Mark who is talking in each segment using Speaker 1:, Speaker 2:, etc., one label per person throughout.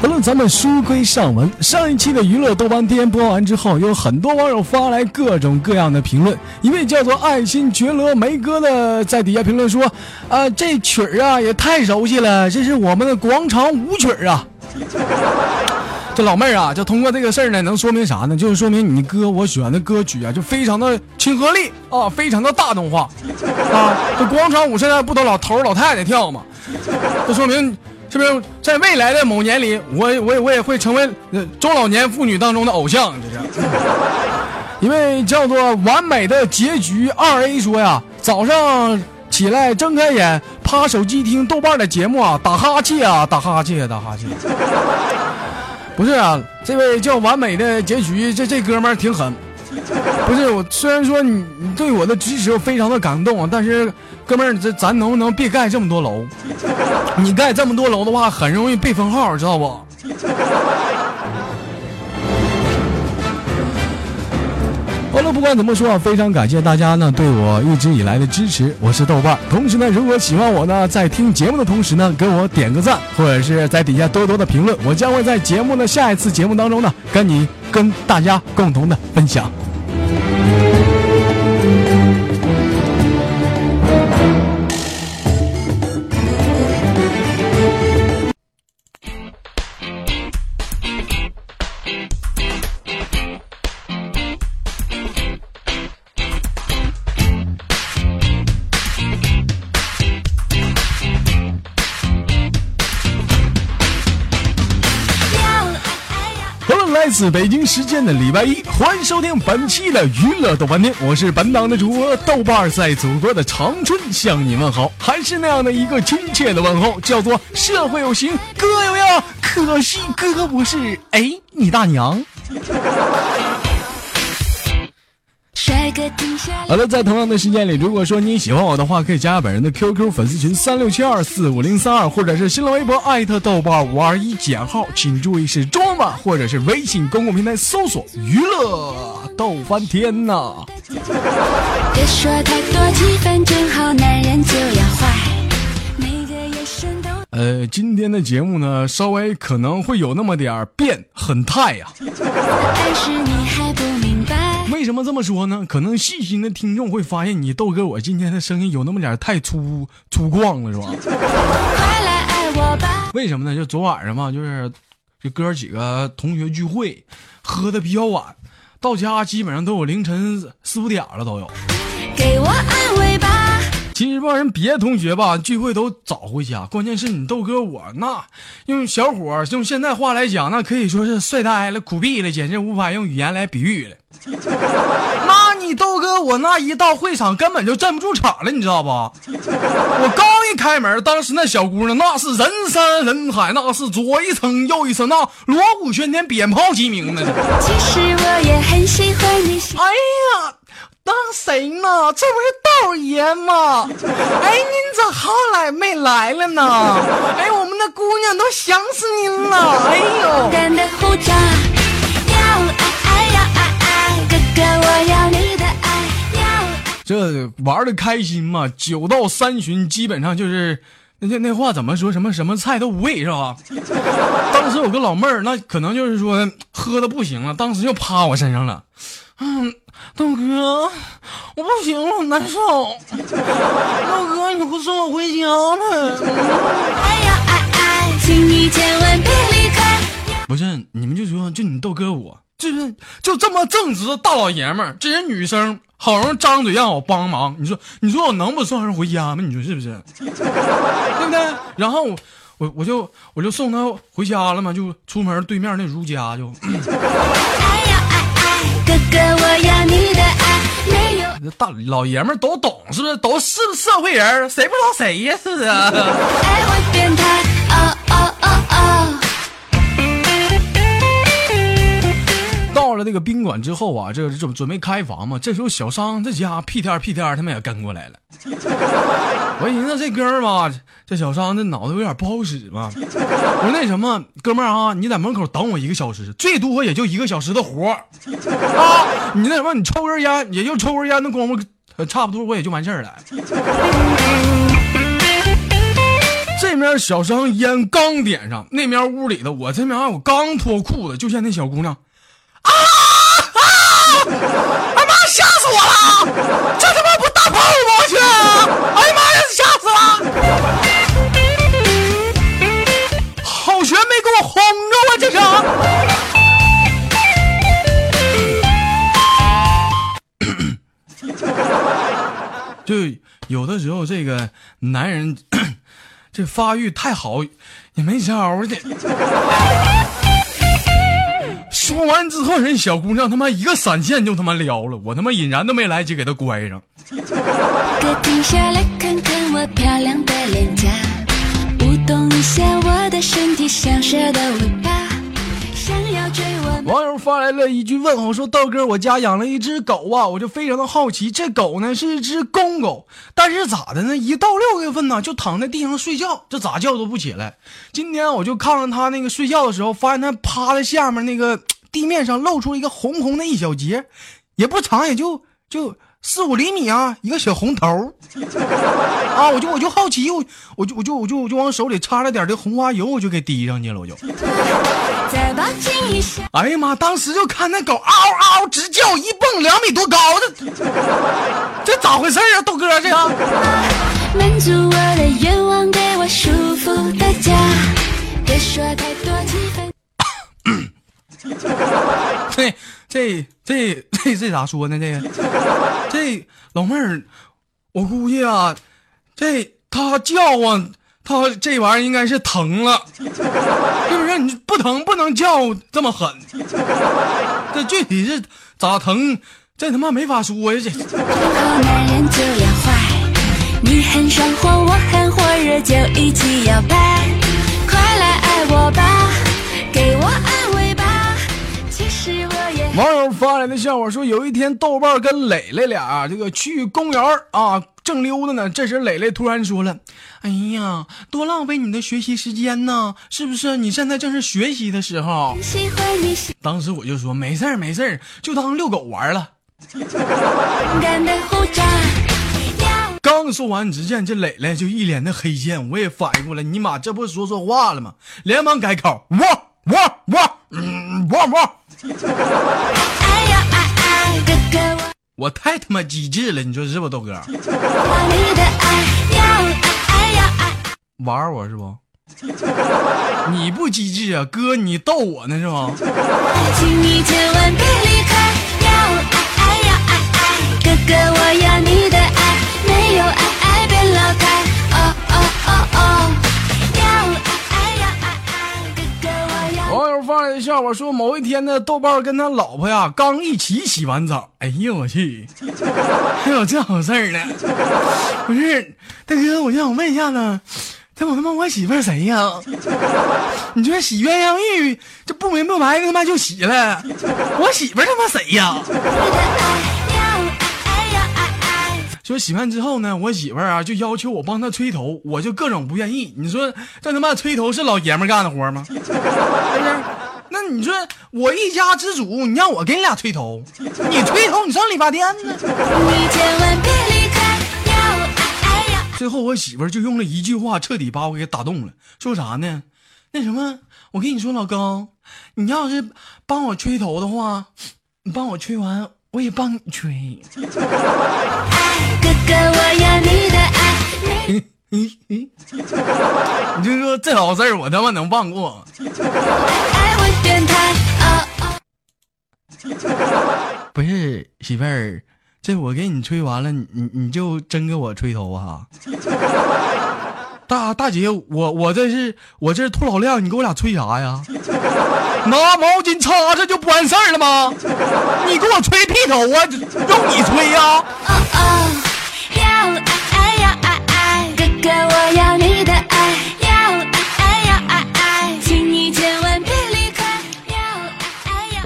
Speaker 1: 好了，咱们书归上文。上一期的娱乐豆瓣天播完之后，有很多网友发来各种各样的评论。一位叫做爱新觉罗梅哥的在底下评论说：“啊，这曲儿啊也太熟悉了，这是我们的广场舞曲儿啊。”这老妹儿啊，就通过这个事儿呢，能说明啥呢？就是说明你哥我选的歌曲啊，就非常的亲和力啊，非常的大众化啊。这广场舞现在不都老头老太太跳吗？这说明。是不是在未来的某年里，我我我也会成为中老年妇女当中的偶像？这是。一位叫做完美的结局二 A 说呀，早上起来睁开眼，趴手机听豆瓣的节目啊，打哈欠啊，打哈欠，打哈欠。不是啊，这位叫完美的结局，这这哥们儿挺狠。不是我，虽然说你你对我的支持我非常的感动啊，但是哥们儿，这咱能不能别盖这么多楼？你盖这么多楼的话，很容易被封号，知道不？好了，不管怎么说，非常感谢大家呢对我一直以来的支持。我是豆瓣，同时呢，如果喜欢我呢，在听节目的同时呢，给我点个赞，或者是在底下多多的评论，我将会在节目的下一次节目当中呢，跟你跟大家共同的分享。自北京时间的礼拜一，欢迎收听本期的娱乐豆瓣天，我是本档的主播豆瓣，在祖国的长春向你问好，还是那样的一个亲切的问候，叫做社会有形，哥有样，可惜哥不是，哎，你大娘。好了，在同样的时间里，如果说你喜欢我的话，可以加下本人的 QQ 粉丝群三六七二四五零三二，或者是新浪微博艾特豆瓣五二一减号，请注意是中文版，或者是微信公共平台搜索娱乐逗翻天呐。别说太多，气氛正好，男人就要坏。呃，今天的节目呢，稍微可能会有那么点变，很态呀。为什么这么说呢？可能细心的听众会发现，你豆哥我今天的声音有那么点太粗粗犷了，是吧？为什么呢？就昨晚上嘛，就是这哥几个同学聚会，喝的比较晚，到家基本上都有凌晨四五点了，都有。给我安慰吧。其实吧，人别的同学吧聚会都早回家，关键是你豆哥我那用小伙用现在话来讲，那可以说是帅呆了、苦逼了，简直无法用语言来比喻了。那你豆哥我那一到会场根本就镇不住场了，你知道不？我刚一开门，当时那小姑娘那是人山人海，那是左一层右一层，那锣鼓喧天，鞭炮齐鸣呢。其实我也很喜欢你。哎呀！当谁呢？这不是道爷吗？哎，您咋后来没来了呢？哎，我们的姑娘都想死您了。哎呦！这玩的开心嘛？酒到三巡，基本上就是那那话怎么说？什么什么菜都无味是吧？当时有个老妹儿，那可能就是说喝的不行了，当时就趴我身上了。嗯。豆哥，我不行了，难受。豆哥，你不送我回家吗？哎呀哎哎，请你千万别离开不是你们就说就你豆哥我，就是就这么正直的大老爷们儿，这些女生好容易张嘴让我帮忙，你说你说我能不送人回家吗？你说是不是？对不对？然后我我我就我就送她回家了嘛，就出门对面那如家就。哥哥，我要你的爱，没有。这大老爷们都懂，是不是？都是社会人，谁不知道谁呀？是啊。爱会变态，哦哦哦哦。了那个宾馆之后啊，这准准备开房嘛。这时候小商这家屁颠屁颠，他们也跟过来了。我寻思这哥们吧，这小商这脑子有点不好使嘛。我说那什么，哥们儿啊，你在门口等我一个小时，最多也就一个小时的活啊。你那什么，你抽根烟，也就抽根烟的功夫，差不多我也就完事儿了。这面小商烟刚点上，那面屋里的我这面我刚脱裤子，就见那小姑娘。哎妈，吓死我了！这他妈不大炮吗？我去！哎呀妈呀，吓死了！好悬没给我轰着我这是。就有的时候，这个男人 这发育太好也没招的。说完之后，人小姑娘他妈一个闪现就他妈撩了，我他妈引燃都没来及给她关上。哥停下来看看我漂亮的脸颊，舞动一下我的身体像蛇的尾巴。网友发来了一句问候，说道哥，我家养了一只狗啊，我就非常的好奇，这狗呢是一只公狗，但是咋的呢？一到六月份呢，就躺在地上睡觉，这咋叫都不起来。今天我就看看它那个睡觉的时候，发现它趴在下面那个地面上露出一个红红的一小节，也不长，也就就。四五厘米啊，一个小红头啊，我就我就好奇，我我就我就我就我就往手里插了点这红花油，我就给滴上去了，我就。哎呀妈！当时就看那狗嗷嗷直叫，一蹦两米多高，这这咋回事啊，豆哥这个。满足我的愿望，给我舒服的家，别说太多气氛。对。这这这这咋说呢？这个这老妹儿，我估计啊，这他叫啊，他这玩意儿应该是疼了，是不是？你不疼不能叫这么狠。这具体是咋疼？这他妈没法说呀！这。你很上火，我很火热，就一起摇摆，快来爱我吧，给我爱。网友发来的笑话说，有一天豆瓣跟磊磊俩这个去公园啊，正溜达呢。这时磊磊突然说了：“哎呀，多浪费你的学习时间呢，是不是？你现在正是学习的时候。”当时我就说：“没事儿，没事儿，就当遛狗玩了。”刚说完，只见这磊磊就一脸的黑线，我也反应过来，尼玛，这不说错话了吗？连忙改口：“汪汪汪，嗯，汪汪。”我太他妈机智了，你说是不，豆哥？玩我是不？你不机智啊，哥，你逗我呢是吗？友发来的笑话说，某一天呢，豆瓣跟他老婆呀刚一起洗完澡，哎呦我去，还有这好事呢！不是大哥，我就想问一下子，这我他妈我媳妇谁呀？你说洗鸳鸯浴，这不明不白的他妈就洗了，我媳妇他妈谁呀？说洗完之后呢，我媳妇儿啊就要求我帮她吹头，我就各种不愿意。你说这他妈吹头是老爷们干的活吗？是不是？那你说我一家之主，你让我给你俩吹头，你吹头你上理发店呢？最后我媳妇就用了一句话彻底把我给打动了，说啥呢？那什么，我跟你说老公，你要是帮我吹头的话，你帮我吹完。我也帮你吹。哥哥，我要你的爱。你 你就说这老事儿，我他妈能放过？不是媳妇儿，这我给你吹完了，你你就真给我吹头啊？大大姐，我我这是我这是吐老亮，你给我俩吹啥呀？拿毛巾擦擦就不完事儿了吗？你给我吹屁头啊？用你吹呀？
Speaker 2: 哥哥我要你的，爱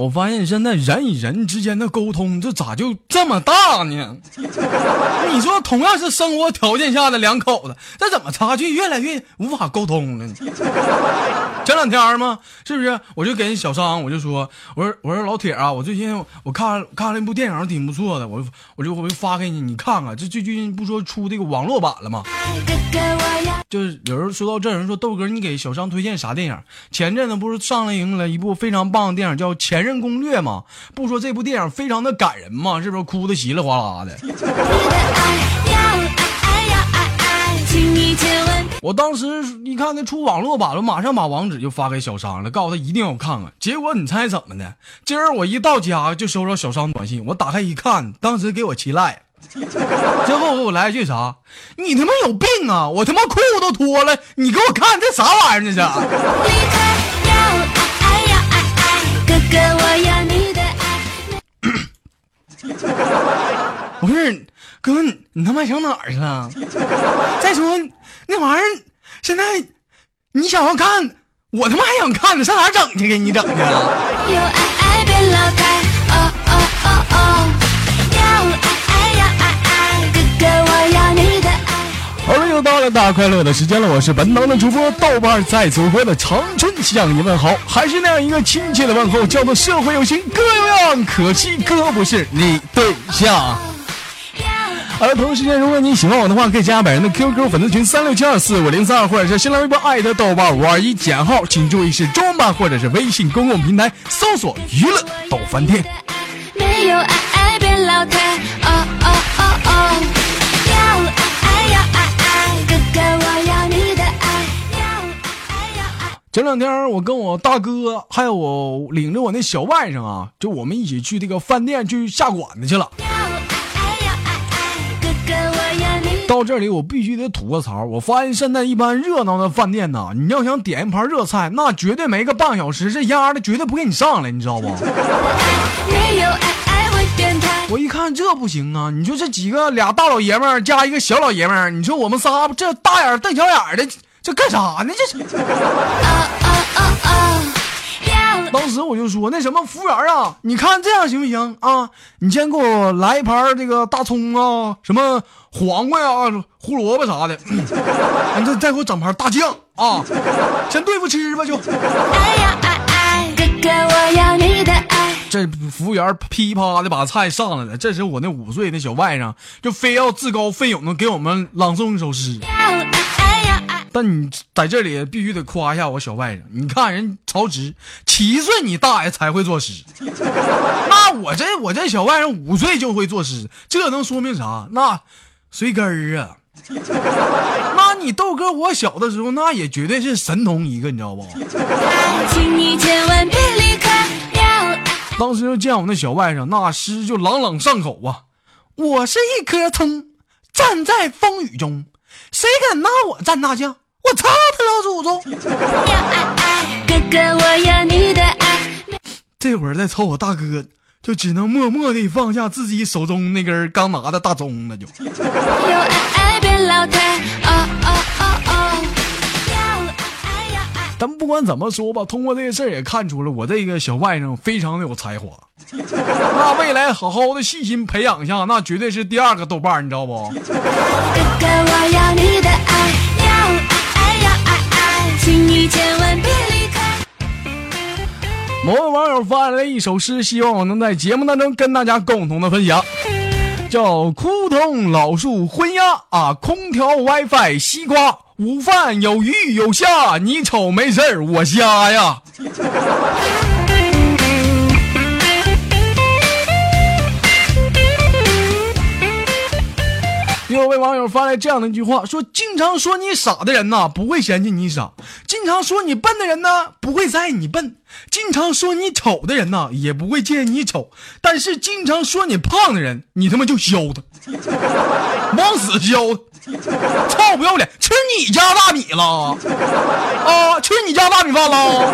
Speaker 1: 我发现现在人与人之间的沟通，这咋就这么大呢？你说同样是生活条件下的两口子，这怎么差距越来越无法沟通了呢？前两天嘛，是不是？我就跟小商我就说，我说我说老铁啊，我最近我看看了一部电影，挺不错的，我我就我就发给你，你看看。这最近不说出这个网络版了吗？就是有人说到这儿，人说豆哥，你给小商推荐啥电影？前阵子不是上了映了一部非常棒的电影，叫《前任攻略》吗？不说这部电影非常的感人吗？是不是哭的稀里哗啦的？我当时一看他出网络版了，马上把网址就发给小商了，告诉他一定要看看。结果你猜怎么的？今儿我一到家就收到小商短信，我打开一看，当时给我气赖最。后给我来一句啥？你他妈有病啊！我他妈裤都脱了，你给我看这啥玩意儿？这是？
Speaker 2: 哥我要你的爱。
Speaker 1: 不是哥，你你他妈想哪儿去了？再说那玩意儿，现在你想要看，我他妈还想看呢，上哪整去？给你整去？
Speaker 2: 有爱爱别老开，哦哦哦
Speaker 1: 又到了大快乐的时间了，我是本档的主播豆瓣，在祖国的长春向你问好，还是那样一个亲切的问候，叫做社会有情哥有样，可惜哥不是你对象。好了，同时间，如果你喜欢我的话，可以加本人的 QQ 粉丝群三六七二四五零三二，或者是新浪微博艾特豆瓣五二一减号，请注意是中文版或者是微信公共平台搜索娱乐豆翻天。
Speaker 2: 没有爱爱
Speaker 1: 两天我跟我大哥还有我领着我那小外甥啊，就我们一起去这个饭店去下馆子去了。到这里我必须得吐个槽，我发现现在一般热闹的饭店呐，你要想点一盘热菜，那绝对没个半小时，这丫的绝对不给你上来，你知道不？我一看这不行啊！你说这几个俩大老爷们儿加一个小老爷们儿，你说我们仨这大眼瞪小眼的，这干啥呢？这是。当时我就说那什么服务员啊，你看这样行不行啊？你先给我来一盘这个大葱啊，什么黄瓜呀、胡萝卜啥的，你再再给我整盘大酱啊，先对付吃吧就。
Speaker 2: 哎呀哎哎，哥哥我要你的爱。
Speaker 1: 这服务员噼啪的把菜上来了，这时我那五岁那小外甥就非要自告奋勇的给我们朗诵一首诗。
Speaker 2: 要爱，
Speaker 1: 但你在这里必须得夸一下我小外甥，你看人曹植七岁你大爷才会作诗，那我这我这小外甥五岁就会作诗，这能说明啥？那随根儿啊。那你豆哥我小的时候那也绝对是神童一个，你知道不？
Speaker 2: 请你千万别离开。
Speaker 1: 当时就见我那小外甥，那诗就朗朗上口啊！我是一棵葱，站在风雨中，谁敢拿我蘸大酱？我操他老祖宗！
Speaker 2: 哥哥我要你的爱。
Speaker 1: 这会儿再瞅我大哥，就只能默默地放下自己手中那根刚拿的大葱了，就。
Speaker 2: 有爱爱别老太。哦哦哦哦，要爱要爱。
Speaker 1: 但不管怎么说吧，通过这个事儿也看出了我这个小外甥非常的有才华。那未来好好的细心培养一下，那绝对是第二个豆瓣，你知道不？
Speaker 2: 哥哥我要你的爱，千万别离开。
Speaker 1: 某位网友发来了一首诗，希望我能在节目当中跟大家共同的分享，叫“枯藤老树昏鸦啊，空调 WiFi 西瓜，午饭有鱼有虾，你瞅没事儿我瞎呀。”网友发来这样的一句话，说：“经常说你傻的人呐，不会嫌弃你傻；经常说你笨的人呢，不会在意你笨；经常说你丑的人呐，也不会介意你丑。但是经常说你胖的人，你他妈就削他，往死削他，臭不要脸！吃你家大米了啊？吃你家大米饭了？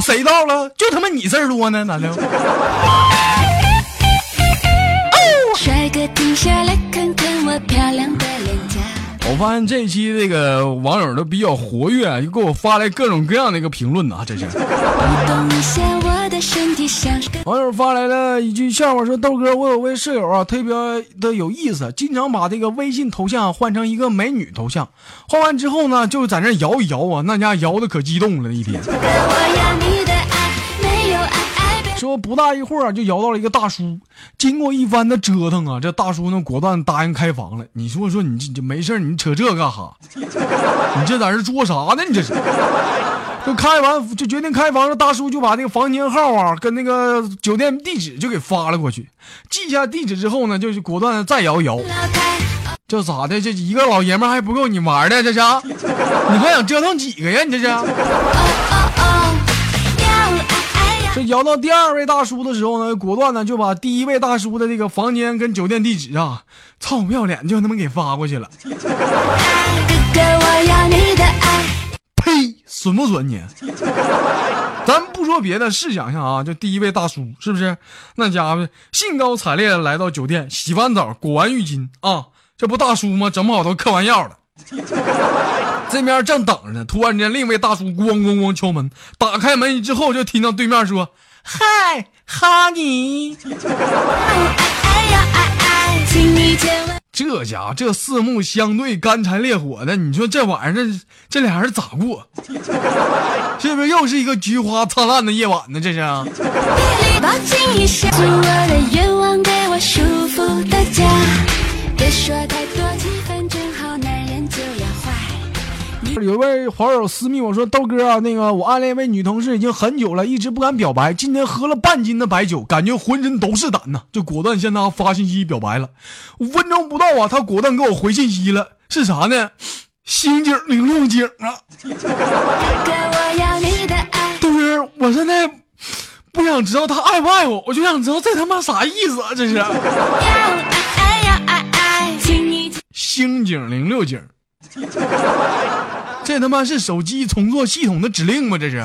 Speaker 1: 谁到了？就他妈你事儿多呢，咋的？”
Speaker 2: 停下来看看我漂亮的脸颊。
Speaker 1: 我发现这一期这个网友都比较活跃，又给我发来各种各样的一个评论呐、这是。网友发来了一句笑话，说豆哥，我有位舍友啊，特别的有意思，经常把这个微信头像换成一个美女头像，换完之后呢，就在那摇一摇啊，那家摇的可激动了，一天。说不大一会儿啊，就摇到了一个大叔。经过一番的折腾啊，这大叔呢果断答应开房了。你说说你这这没事你扯这干哈？你这在这作啥呢？你这是？就开完就决定开房，了大叔就把那个房间号啊跟那个酒店地址就给发了过去。记下地址之后呢，就是果断的再摇一摇。这咋的？这一个老爷们还不够你玩的？这是？你还想折腾几个呀？你这是？这摇到第二位大叔的时候呢，果断的就把第一位大叔的这个房间跟酒店地址啊，操不要脸就他妈给发过去了。呸！损不损你？咱不说别的，试想一下啊，就第一位大叔是不是？那家伙兴高采烈地来到酒店，洗完澡，裹完浴巾啊，这不大叔吗？整不好都嗑完药了。这边正等着呢，突然间另一位大叔咣咣咣敲门，打开门之后就听到对面说：“嗨，哈尼。”，这家伙这四目相对，干柴烈火的，你说这晚上这这俩人咋过？是不是又是一个菊花灿烂的夜晚呢？这是。
Speaker 2: 抱紧一下，做我的愿望，给我舒服的家。别说太多，
Speaker 1: 有一位网友私密我说：“豆哥啊，那个我暗恋一位女同事已经很久了，一直不敢表白。今天喝了半斤的白酒，感觉浑身都是胆呐，就果断向她发信息表白了。五分钟不到啊，她果断给我回信息了，是啥呢？星警零六警啊！
Speaker 2: 哥哥我要你的爱，
Speaker 1: 豆哥，我现在不想知道他爱不爱我，我就想知道这他妈啥意思啊？这是
Speaker 2: 要爱爱要爱爱，请你
Speaker 1: 刑警零六警，这他妈是手机重做系统的指令吗？这是？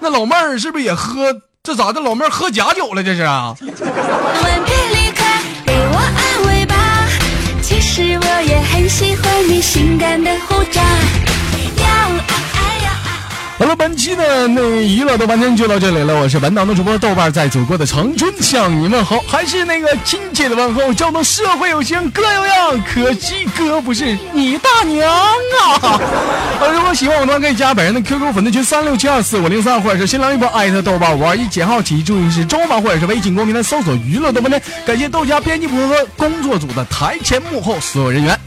Speaker 1: 那老妹儿是不是也喝？这咋的？老妹儿喝假酒了？这是啊？
Speaker 2: 千万别离开，给我安慰吧。其实我也很喜欢你性感的胡渣。要爱爱要爱。
Speaker 1: 好了，本期的那娱乐豆瓣天就到这里了。我是本档的主播豆瓣，在祖国的长春向你们好，还是那个亲切的问候，叫做社会有情哥有样，可惜哥不是你大娘啊！呃，如果喜欢我的话，可以加本人的 QQ 粉丝群三六七二四五零三，或者是新浪微博艾特豆瓣五二一减号起，注意是中文版，或者是微信公屏的搜索娱乐豆瓣天。感谢豆家编辑部和工作组的台前幕后所有人员。